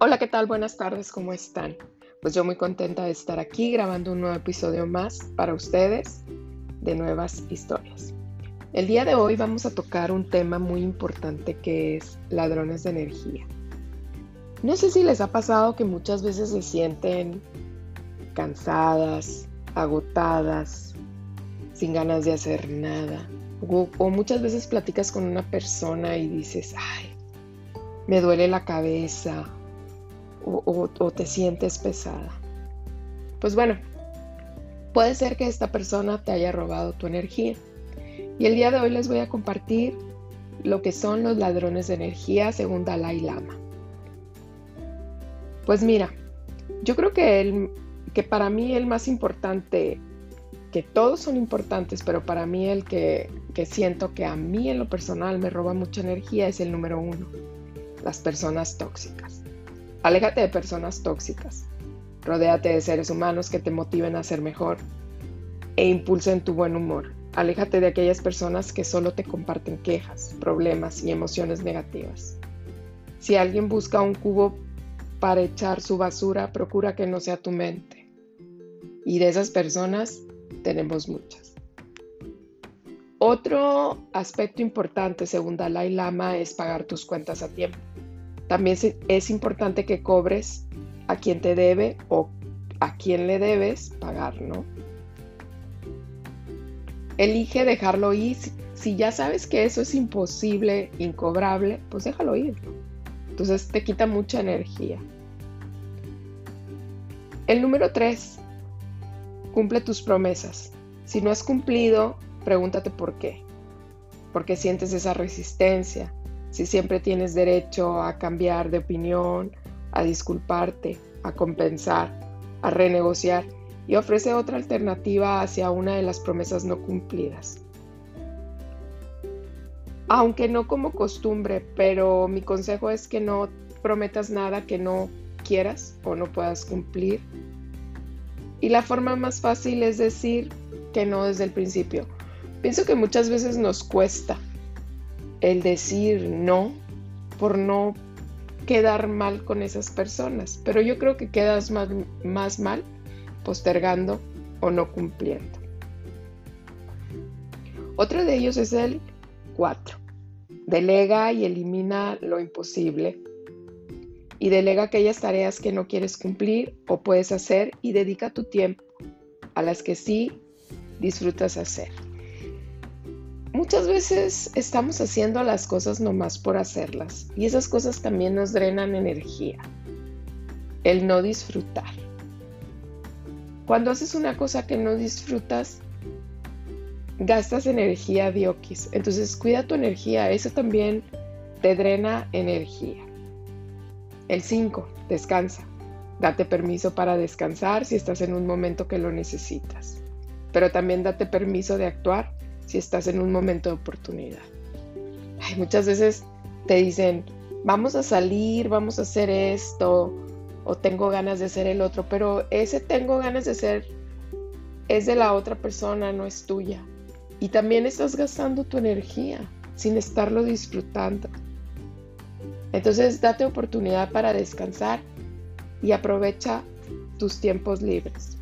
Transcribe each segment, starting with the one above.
Hola, ¿qué tal? Buenas tardes, ¿cómo están? Pues yo muy contenta de estar aquí grabando un nuevo episodio más para ustedes de nuevas historias. El día de hoy vamos a tocar un tema muy importante que es ladrones de energía. No sé si les ha pasado que muchas veces se sienten cansadas, agotadas, sin ganas de hacer nada. O, muchas veces platicas con una persona y dices, ay, me duele la cabeza, o, te sientes pesada. Pues bueno, puede ser que esta persona te haya robado tu energía. Y el día de hoy les voy a compartir lo que son los ladrones de energía según Dalai Lama. Pues mira, yo creo que, el, que para mí el más importante, que todos son importantes, pero para mí el que, que siento que a mí en lo personal me roba mucha energía es el número uno, las personas tóxicas. Aléjate de personas tóxicas. Rodéate de seres humanos que te motiven a ser mejor e impulsen tu buen humor. Aléjate de aquellas personas que solo te comparten quejas, problemas y emociones negativas. Si alguien busca un cubo para echar su basura, procura que no sea tu mente. Y de esas personas tenemos muchas. Otro aspecto importante, según Dalai Lama, es pagar tus cuentas a tiempo. También es importante que cobres a quien te debe o a quien le debes pagar, ¿no? Elige dejarlo ir. Si ya sabes que eso es imposible, incobrable, pues déjalo ir. Entonces te quita mucha energía. El número tres, cumple tus promesas. Si no has cumplido, pregúntate por qué. ¿Por qué sientes esa resistencia? Si siempre tienes derecho a cambiar de opinión, a disculparte, a compensar, a renegociar y ofrece otra alternativa hacia una de las promesas no cumplidas. Aunque no como costumbre, pero mi consejo es que no prometas nada que no quieras o no puedas cumplir. Y la forma más fácil es decir que no desde el principio. Pienso que muchas veces nos cuesta el decir no por no quedar mal con esas personas. Pero yo creo que quedas más, más mal postergando o no cumpliendo. Otro de ellos es el 4. Delega y elimina lo imposible. Y delega aquellas tareas que no quieres cumplir o puedes hacer y dedica tu tiempo a las que sí disfrutas hacer. Muchas veces estamos haciendo las cosas nomás por hacerlas y esas cosas también nos drenan energía. El no disfrutar. Cuando haces una cosa que no disfrutas, gastas energía dioquis. Entonces cuida tu energía, eso también te drena energía. El 5, descansa. Date permiso para descansar si estás en un momento que lo necesitas. Pero también date permiso de actuar si estás en un momento de oportunidad. muchas veces te dicen, vamos a salir, vamos a hacer esto, o tengo ganas de hacer el otro, pero ese tengo ganas de hacer es de la otra persona, no es tuya. Y también estás gastando tu energía sin estarlo disfrutando. Entonces date oportunidad para descansar y aprovecha tus tiempos libres.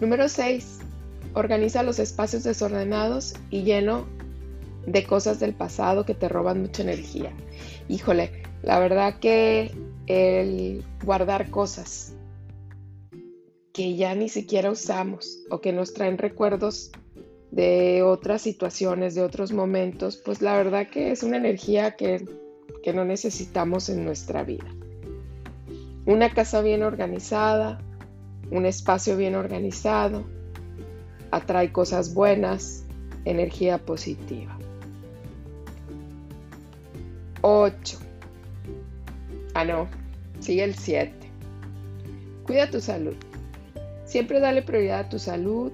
Número 6. Organiza los espacios desordenados y lleno de cosas del pasado que te roban mucha energía. Híjole, la verdad que el guardar cosas que ya ni siquiera usamos o que nos traen recuerdos de otras situaciones, de otros momentos, pues la verdad que es una energía que, que no necesitamos en nuestra vida. Una casa bien organizada, un espacio bien organizado, atrae cosas buenas, energía positiva. 8. Ah, no, sigue el 7. Cuida tu salud. Siempre dale prioridad a tu salud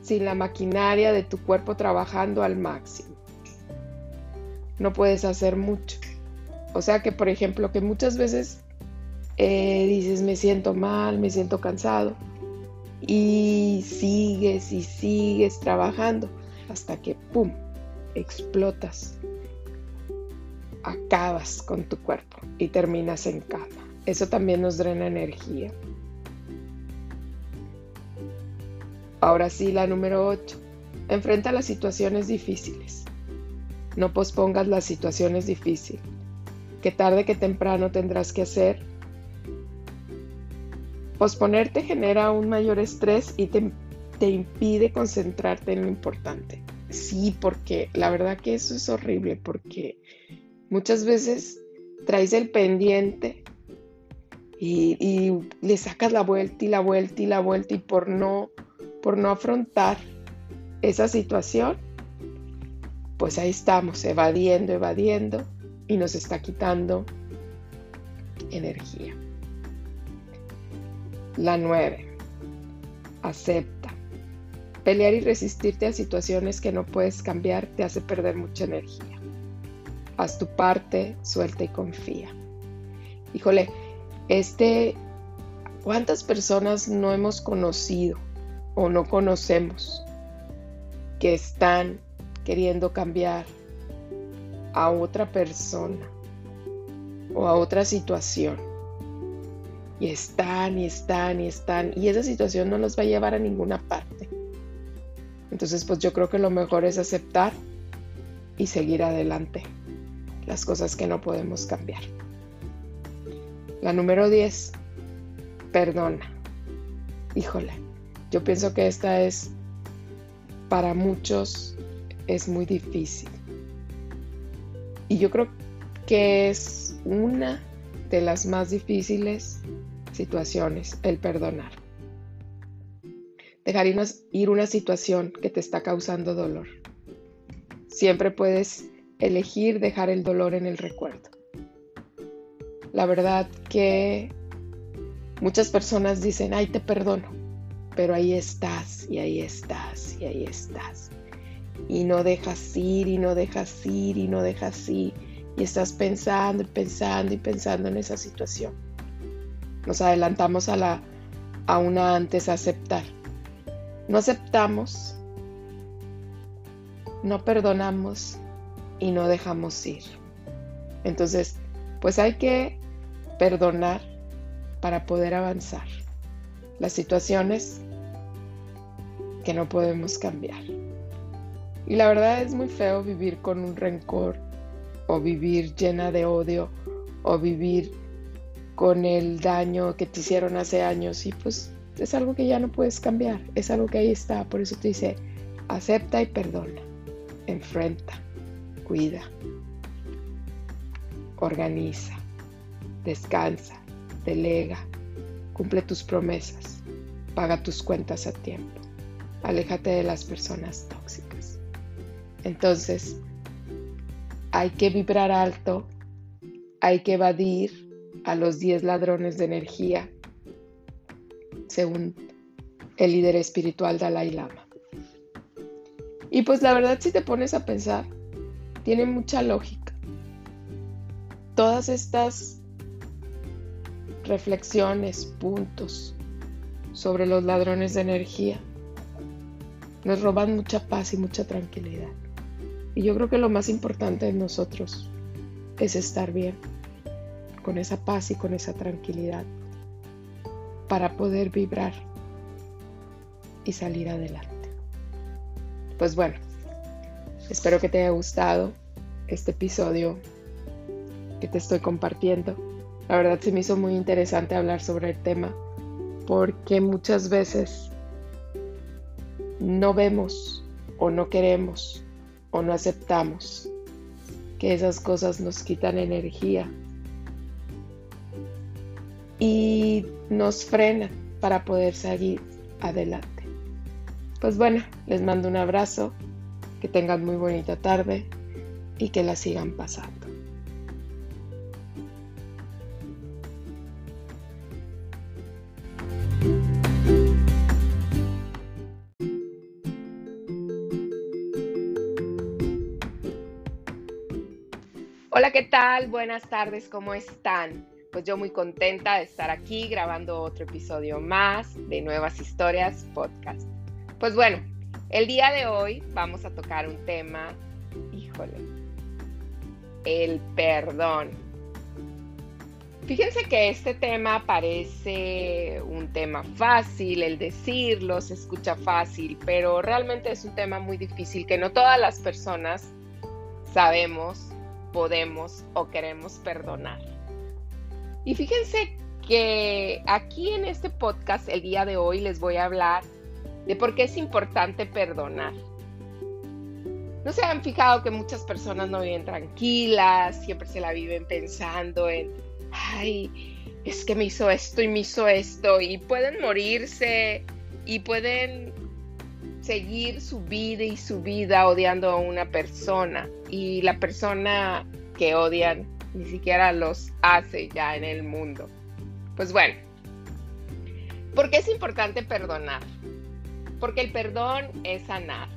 sin la maquinaria de tu cuerpo trabajando al máximo. No puedes hacer mucho. O sea que, por ejemplo, que muchas veces eh, dices me siento mal, me siento cansado y sigues y sigues trabajando hasta que, ¡pum!, explotas. acabas con tu cuerpo y terminas en cama. Eso también nos drena energía. Ahora sí, la número 8. Enfrenta las situaciones difíciles. No pospongas las situaciones difíciles, que tarde que temprano tendrás que hacer. Posponerte genera un mayor estrés y te, te impide concentrarte en lo importante. Sí, porque la verdad que eso es horrible, porque muchas veces traes el pendiente y, y, le sacas la vuelta y la vuelta y la vuelta y por no, por no afrontar esa situación, pues ahí estamos, evadiendo, evadiendo y nos está quitando energía. La nueve, acepta. Pelear y resistirte a situaciones que no puedes cambiar te hace perder mucha energía. Haz tu parte, suelta y confía. Híjole, este, ¿cuántas personas no hemos conocido o no conocemos que están queriendo cambiar a otra persona o a otra situación? Y están y están y están y esa situación no los va a llevar a ninguna parte. Entonces, pues yo creo que lo mejor es aceptar y seguir adelante las cosas que no podemos cambiar. La número 10, perdona. Híjole, yo pienso que esta es, para muchos, es muy difícil. Y yo creo que es una de las más difíciles situaciones, el perdonar. Dejar ir una situación que te está causando dolor. Siempre puedes elegir dejar el dolor en el recuerdo. La verdad que muchas personas dicen, ay, te perdono, pero ahí estás y ahí estás y ahí estás. Y no dejas ir y no dejas ir y no dejas ir. Y estás pensando y pensando y pensando en esa situación. Nos adelantamos a, la, a una antes aceptar. No aceptamos, no perdonamos y no dejamos ir. Entonces, pues hay que perdonar para poder avanzar. Las situaciones que no podemos cambiar. Y la verdad es muy feo vivir con un rencor o vivir llena de odio o vivir con el daño que te hicieron hace años y pues es algo que ya no puedes cambiar, es algo que ahí está, por eso te dice, acepta y perdona, enfrenta cuida, organiza, descansa, delega, cumple tus promesas, paga tus cuentas a tiempo, aléjate de las personas tóxicas. Entonces, hay que vibrar alto, hay que evadir a los 10 ladrones de energía, según el líder espiritual Dalai Lama. Y pues la verdad si te pones a pensar, tiene mucha lógica. Todas estas reflexiones, puntos sobre los ladrones de energía nos roban mucha paz y mucha tranquilidad. Y yo creo que lo más importante en nosotros es estar bien, con esa paz y con esa tranquilidad, para poder vibrar y salir adelante. Pues bueno, Espero que te haya gustado este episodio que te estoy compartiendo. La verdad se me hizo muy interesante hablar sobre el tema porque muchas veces no vemos o no queremos o no aceptamos que esas cosas nos quitan energía y nos frenan para poder seguir adelante. Pues bueno, les mando un abrazo que tengan muy bonita tarde y que la sigan pasando. Hola, ¿qué tal? Buenas tardes, ¿cómo están? Pues yo muy contenta de estar aquí grabando otro episodio más de Nuevas Historias Podcast. Pues bueno, el día de hoy vamos a tocar un tema, híjole, el perdón. Fíjense que este tema parece un tema fácil, el decirlo se escucha fácil, pero realmente es un tema muy difícil que no todas las personas sabemos, podemos o queremos perdonar. Y fíjense que aquí en este podcast el día de hoy les voy a hablar de por qué es importante perdonar. ¿No se han fijado que muchas personas no viven tranquilas, siempre se la viven pensando en ay, es que me hizo esto y me hizo esto, y pueden morirse y pueden seguir su vida y su vida odiando a una persona, y la persona que odian ni siquiera los hace ya en el mundo. Pues bueno, ¿por qué es importante perdonar? Porque el perdón es sanar.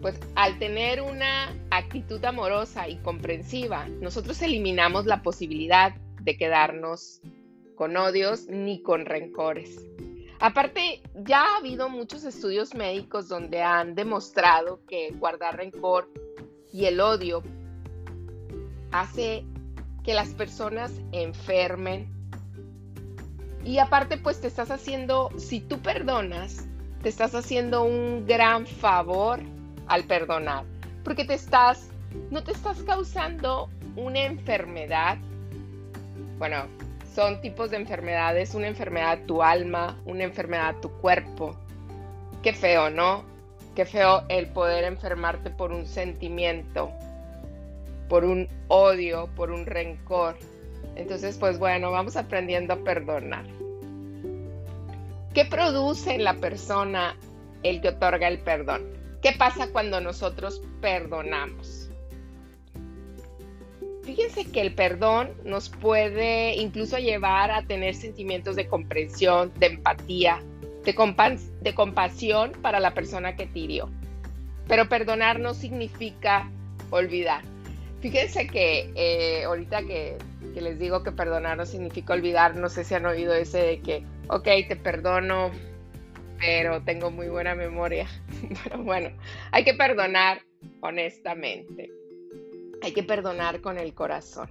Pues al tener una actitud amorosa y comprensiva, nosotros eliminamos la posibilidad de quedarnos con odios ni con rencores. Aparte, ya ha habido muchos estudios médicos donde han demostrado que guardar rencor y el odio hace que las personas enfermen. Y aparte, pues te estás haciendo, si tú perdonas, te estás haciendo un gran favor al perdonar, porque te estás, no te estás causando una enfermedad bueno, son tipos de enfermedades, una enfermedad tu alma, una enfermedad tu cuerpo. Qué feo, ¿no? Qué feo el poder enfermarte por un sentimiento, por un odio, por un rencor. Entonces, pues bueno, vamos aprendiendo a perdonar. ¿Qué produce en la persona el que otorga el perdón? ¿Qué pasa cuando nosotros perdonamos? Fíjense que el perdón nos puede incluso llevar a tener sentimientos de comprensión, de empatía, de, de compasión para la persona que te hirió. Pero perdonar no significa olvidar. Fíjense que eh, ahorita que, que, les digo que perdonar no significa olvidar, no sé si han oído ese de que, ok, te perdono, pero tengo muy buena memoria. pero bueno, hay que perdonar honestamente hay que perdonar con el corazón.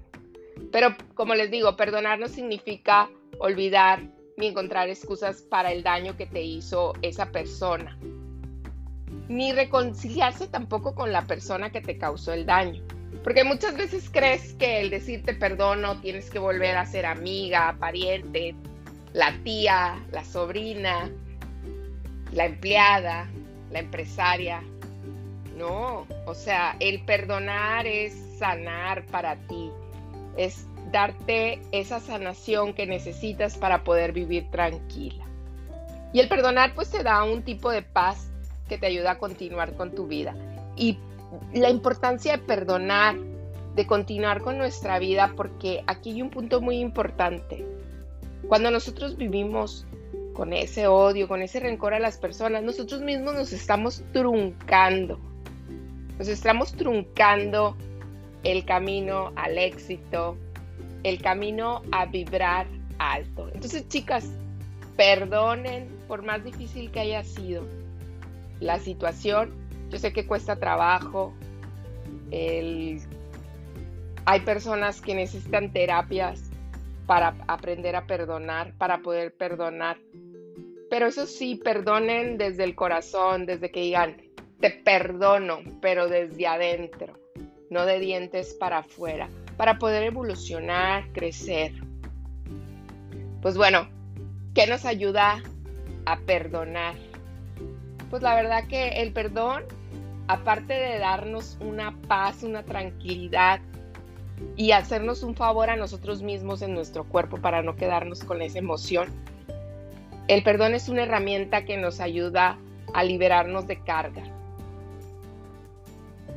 Pero como les digo, perdonar no significa olvidar ni encontrar excusas para el daño que te hizo esa persona. Ni reconciliarse tampoco con la persona que te causó el daño. Porque muchas veces crees que el decirte perdono tienes que volver a ser amiga, pariente, la tía, la sobrina, la empleada, la empresaria, no, o sea, el perdonar es sanar para ti, es darte esa sanación que necesitas para poder vivir tranquila. Y el perdonar pues te da un tipo de paz que te ayuda a continuar con tu vida. Y la importancia de perdonar, de continuar con nuestra vida, porque aquí hay un punto muy importante. Cuando nosotros vivimos con ese odio, con ese rencor a las personas, nosotros mismos nos estamos truncando nos estamos truncando el camino al éxito, el camino a vibrar alto. Entonces, chicas, perdonen por más difícil que haya sido la situación. Yo sé que cuesta trabajo. Hay personas que necesitan terapias para aprender a perdonar, para poder perdonar. Pero eso sí, perdonen desde el corazón, desde que digan, te perdono, pero desde adentro, no de dientes para afuera, para poder evolucionar, crecer. Pues bueno, ¿qué nos ayuda a perdonar? Pues la verdad que el perdón, aparte de darnos una paz, una tranquilidad y hacernos un favor a nosotros mismos en nuestro cuerpo para no quedarnos con esa emoción, el perdón es una herramienta que nos ayuda a liberarnos de carga,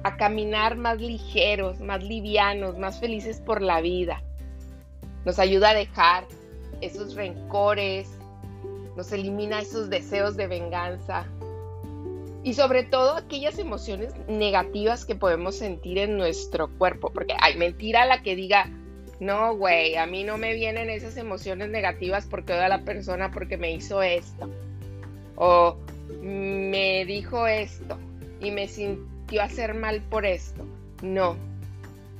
a caminar más ligeros, más livianos, más felices por la vida. Nos ayuda a dejar esos rencores, nos elimina esos deseos de venganza y sobre todo aquellas emociones negativas que podemos sentir en nuestro cuerpo, porque hay mentira la que diga, no, güey, a mí no me vienen esas emociones negativas porque odio a la persona porque me hizo esto, o me dijo esto y me sintió hacer mal por esto. No.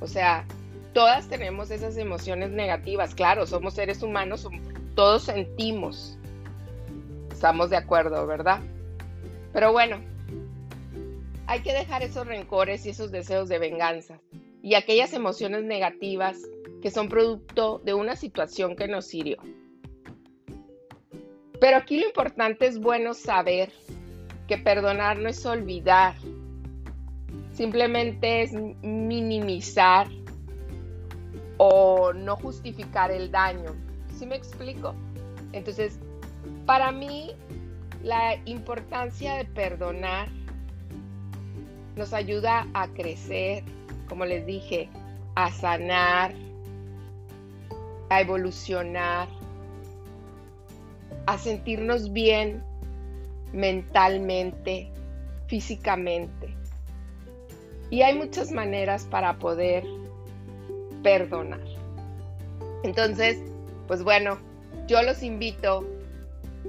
O sea, todas tenemos esas emociones negativas, claro, somos seres humanos, todos sentimos. Estamos de acuerdo, ¿verdad? Pero bueno, hay que dejar esos rencores y esos deseos de venganza y aquellas emociones negativas que son producto de una situación que nos hirió. Pero aquí lo importante es bueno saber que perdonar no es olvidar, simplemente es minimizar o no justificar el daño. ¿Sí me explico? Entonces, para mí, la importancia de perdonar nos ayuda a crecer, como les dije, a sanar, a evolucionar, a sentirnos bien mentalmente, físicamente. Y hay muchas maneras para poder perdonar. Entonces, pues bueno, yo los invito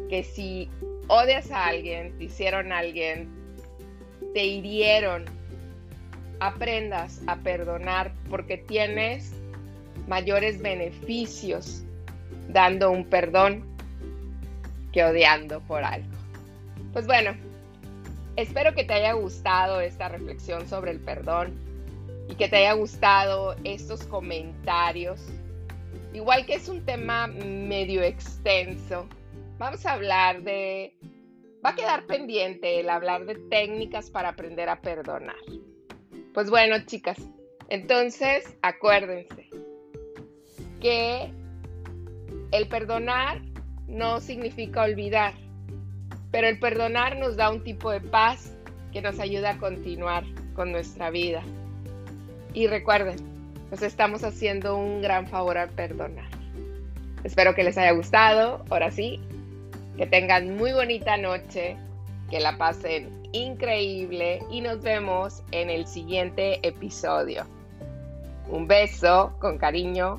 que si odias a alguien, te hicieron a alguien, te hirieron, aprendas a perdonar porque tienes mayores beneficios dando un perdón que odiando por algo. Pues bueno, espero que te haya gustado esta reflexión sobre el perdón y que te haya gustado estos comentarios. Igual que es un tema medio extenso, vamos a hablar de... Va a quedar pendiente el hablar de técnicas para aprender a perdonar. Pues bueno, chicas, entonces acuérdense que el perdonar no significa olvidar, pero el perdonar nos da un tipo de paz que nos ayuda a continuar con nuestra vida. Y recuerden, nos estamos haciendo un gran favor al perdonar. Espero que les haya gustado. Ahora sí, que tengan muy bonita noche, que la pasen increíble y nos vemos en el siguiente episodio. Un beso con cariño